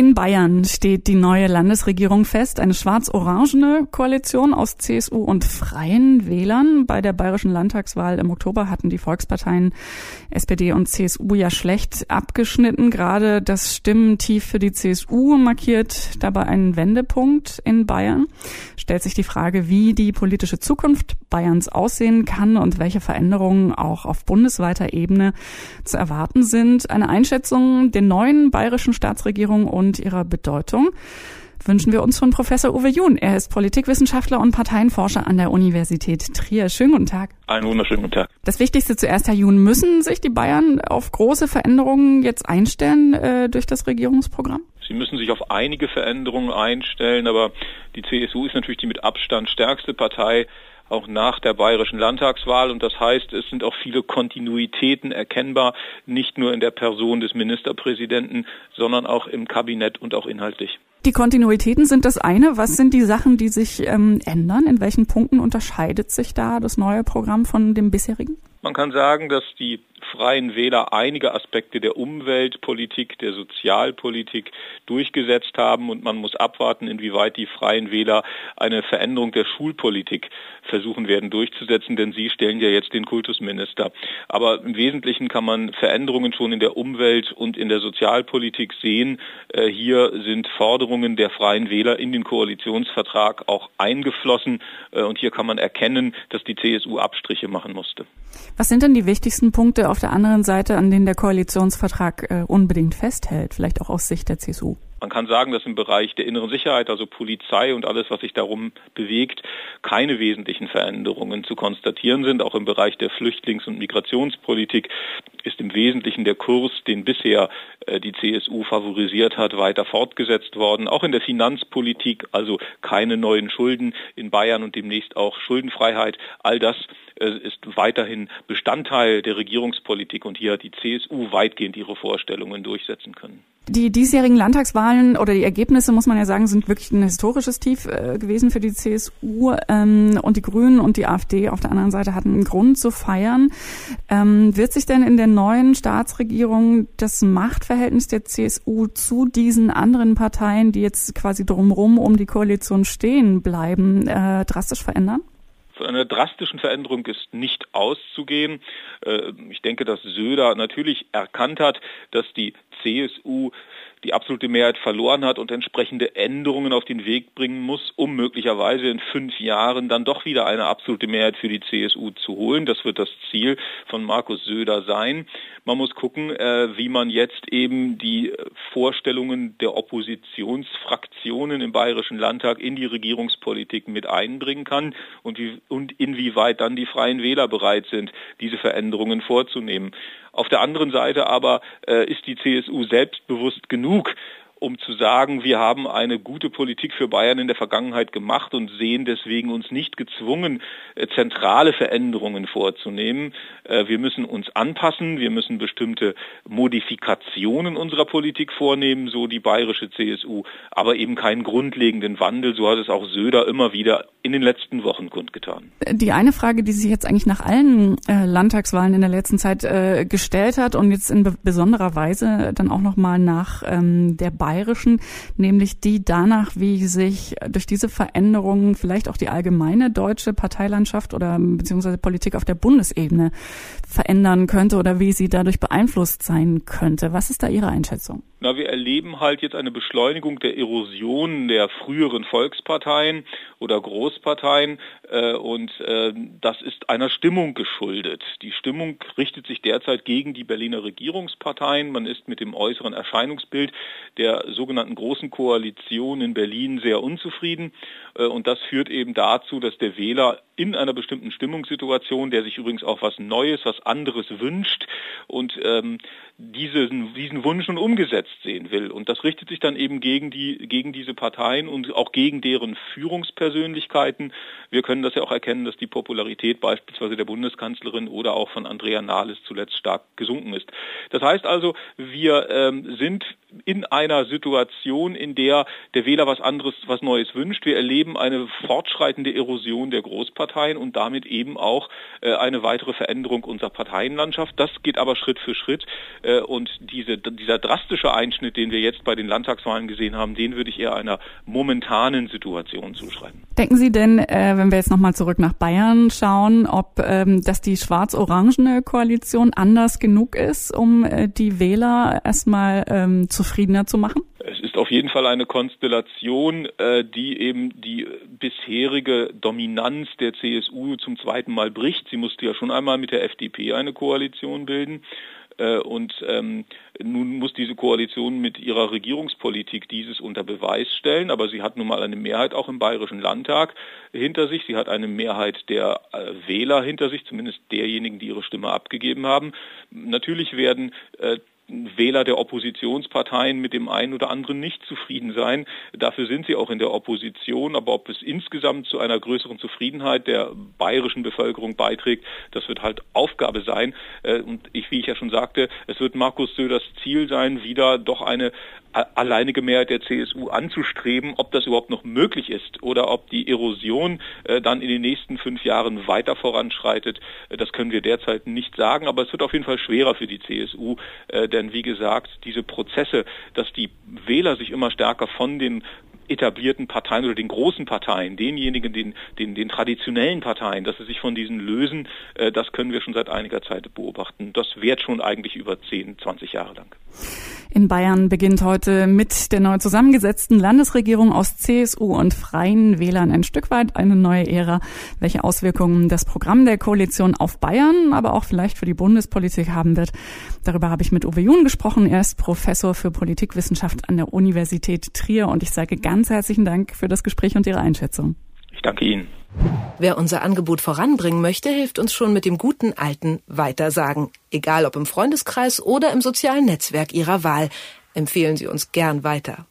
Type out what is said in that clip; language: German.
In Bayern steht die neue Landesregierung fest, eine schwarz-orangene Koalition aus CSU und Freien Wählern. Bei der bayerischen Landtagswahl im Oktober hatten die Volksparteien SPD und CSU ja schlecht abgeschnitten. Gerade das Stimmentief für die CSU markiert dabei einen Wendepunkt in Bayern. Stellt sich die Frage, wie die politische Zukunft Bayerns aussehen kann und welche Veränderungen auch auf bundesweiter Ebene zu erwarten sind. Eine Einschätzung der neuen bayerischen Staatsregierung und ihrer Bedeutung wünschen wir uns von Professor Uwe Jun. Er ist Politikwissenschaftler und Parteienforscher an der Universität Trier. Schönen guten Tag. Einen wunderschönen guten Tag. Das Wichtigste zuerst, Herr Jun, müssen sich die Bayern auf große Veränderungen jetzt einstellen äh, durch das Regierungsprogramm? Sie müssen sich auf einige Veränderungen einstellen, aber die CSU ist natürlich die mit Abstand stärkste Partei auch nach der bayerischen Landtagswahl. Und das heißt, es sind auch viele Kontinuitäten erkennbar, nicht nur in der Person des Ministerpräsidenten, sondern auch im Kabinett und auch inhaltlich. Die Kontinuitäten sind das eine. Was sind die Sachen, die sich ähm, ändern? In welchen Punkten unterscheidet sich da das neue Programm von dem bisherigen? Man kann sagen, dass die Freien Wähler einige Aspekte der Umweltpolitik, der Sozialpolitik durchgesetzt haben und man muss abwarten, inwieweit die Freien Wähler eine Veränderung der Schulpolitik versuchen werden durchzusetzen, denn sie stellen ja jetzt den Kultusminister. Aber im Wesentlichen kann man Veränderungen schon in der Umwelt und in der Sozialpolitik sehen. Äh, hier sind Forderungen der Freien Wähler in den Koalitionsvertrag auch eingeflossen äh, und hier kann man erkennen, dass die CSU Abstriche machen musste. Was sind denn die wichtigsten Punkte auf der anderen Seite, an denen der Koalitionsvertrag äh, unbedingt festhält, vielleicht auch aus Sicht der CSU? Man kann sagen, dass im Bereich der inneren Sicherheit, also Polizei und alles, was sich darum bewegt, keine wesentlichen Veränderungen zu konstatieren sind. Auch im Bereich der Flüchtlings- und Migrationspolitik ist im Wesentlichen der Kurs, den bisher äh, die CSU favorisiert hat, weiter fortgesetzt worden. Auch in der Finanzpolitik, also keine neuen Schulden in Bayern und demnächst auch Schuldenfreiheit. All das äh, ist weiterhin Bestandteil der Regierungspolitik und hier hat die CSU weitgehend ihre Vorstellungen durchsetzen können. Die diesjährigen Landtagswahlen oder die Ergebnisse, muss man ja sagen, sind wirklich ein historisches Tief äh, gewesen für die CSU. Ähm, und die Grünen und die AfD auf der anderen Seite hatten einen Grund zu feiern. Ähm, wird sich denn in der neuen Staatsregierung das Machtverhältnis der CSU zu diesen anderen Parteien, die jetzt quasi drumherum um die Koalition stehen bleiben, äh, drastisch verändern? Von einer drastischen Veränderung ist nicht auszugehen. Äh, ich denke, dass Söder natürlich erkannt hat, dass die CSU die absolute Mehrheit verloren hat und entsprechende Änderungen auf den Weg bringen muss, um möglicherweise in fünf Jahren dann doch wieder eine absolute Mehrheit für die CSU zu holen. Das wird das Ziel von Markus Söder sein. Man muss gucken, äh, wie man jetzt eben die Vorstellungen der Oppositionsfraktionen im Bayerischen Landtag in die Regierungspolitik mit einbringen kann und, wie, und inwieweit dann die Freien Wähler bereit sind, diese Veränderungen vorzunehmen. Auf der anderen Seite aber äh, ist die CSU selbstbewusst genug, genug um zu sagen, wir haben eine gute Politik für Bayern in der Vergangenheit gemacht und sehen deswegen uns nicht gezwungen, äh, zentrale Veränderungen vorzunehmen. Äh, wir müssen uns anpassen, wir müssen bestimmte Modifikationen unserer Politik vornehmen, so die bayerische CSU, aber eben keinen grundlegenden Wandel, so hat es auch Söder immer wieder in den letzten Wochen kundgetan. Die eine Frage, die sich jetzt eigentlich nach allen äh, Landtagswahlen in der letzten Zeit gestellt hat und jetzt in besonderer Weise dann auch nochmal nach ähm, der Bayern bayerischen, nämlich die danach, wie sich durch diese Veränderungen vielleicht auch die allgemeine deutsche Parteilandschaft oder beziehungsweise Politik auf der Bundesebene verändern könnte oder wie sie dadurch beeinflusst sein könnte. Was ist da Ihre Einschätzung? Na, wir erleben halt jetzt eine Beschleunigung der Erosion der früheren Volksparteien oder Großparteien äh, und äh, das ist einer Stimmung geschuldet. Die Stimmung richtet sich derzeit gegen die Berliner Regierungsparteien. Man ist mit dem äußeren Erscheinungsbild der sogenannten Großen Koalition in Berlin sehr unzufrieden äh, und das führt eben dazu, dass der Wähler in einer bestimmten Stimmungssituation, der sich übrigens auch was Neues, was anderes wünscht und ähm, diesen, diesen Wunsch nun umgesetzt sehen will. Und das richtet sich dann eben gegen, die, gegen diese Parteien und auch gegen deren Führungspersönlichkeiten. Wir können das ja auch erkennen, dass die Popularität beispielsweise der Bundeskanzlerin oder auch von Andrea Nahles zuletzt stark gesunken ist. Das heißt also, wir ähm, sind in einer Situation, in der der Wähler was anderes, was Neues wünscht. Wir erleben eine fortschreitende Erosion der Großparteien und damit eben auch äh, eine weitere Veränderung unserer Parteienlandschaft. Das geht aber Schritt für Schritt. Äh, und diese, dieser drastische Einschnitt, den wir jetzt bei den Landtagswahlen gesehen haben, den würde ich eher einer momentanen Situation zuschreiben. Denken Sie denn, äh, wenn wir jetzt nochmal zurück nach Bayern schauen, ob ähm, dass die schwarz-orangene Koalition anders genug ist, um die Wähler erstmal ähm, zufriedener zu machen? Es ist auf jeden Fall eine Konstellation, äh, die eben die bisherige Dominanz der CSU zum zweiten Mal bricht. Sie musste ja schon einmal mit der FDP eine Koalition bilden. Äh, und ähm, nun muss diese Koalition mit ihrer Regierungspolitik dieses unter Beweis stellen. Aber sie hat nun mal eine Mehrheit auch im Bayerischen Landtag hinter sich. Sie hat eine Mehrheit der äh, Wähler hinter sich, zumindest derjenigen, die ihre Stimme abgegeben haben. Natürlich werden äh, Wähler der Oppositionsparteien mit dem einen oder anderen nicht zufrieden sein. Dafür sind sie auch in der Opposition. Aber ob es insgesamt zu einer größeren Zufriedenheit der bayerischen Bevölkerung beiträgt, das wird halt Aufgabe sein. Äh, und ich, wie ich ja schon sagte, es wird Markus Söders Ziel sein, wieder doch eine alleinige Mehrheit der CSU anzustreben. Ob das überhaupt noch möglich ist oder ob die Erosion äh, dann in den nächsten fünf Jahren weiter voranschreitet, äh, das können wir derzeit nicht sagen. Aber es wird auf jeden Fall schwerer für die CSU, äh, denn wie gesagt, diese Prozesse, dass die Wähler sich immer stärker von den etablierten Parteien oder den großen Parteien, denjenigen, den, den, den traditionellen Parteien, dass sie sich von diesen lösen, äh, das können wir schon seit einiger Zeit beobachten. Das währt schon eigentlich über 10, 20 Jahre lang. In Bayern beginnt heute mit der neu zusammengesetzten Landesregierung aus CSU und Freien Wählern ein Stück weit eine neue Ära. Welche Auswirkungen das Programm der Koalition auf Bayern, aber auch vielleicht für die Bundespolitik haben wird, darüber habe ich mit Uwe Jun gesprochen. Er ist Professor für Politikwissenschaft an der Universität Trier und ich sage ganz herzlichen Dank für das Gespräch und Ihre Einschätzung. Ich danke Ihnen. Wer unser Angebot voranbringen möchte, hilft uns schon mit dem guten alten Weitersagen. Egal ob im Freundeskreis oder im sozialen Netzwerk Ihrer Wahl. Empfehlen Sie uns gern weiter.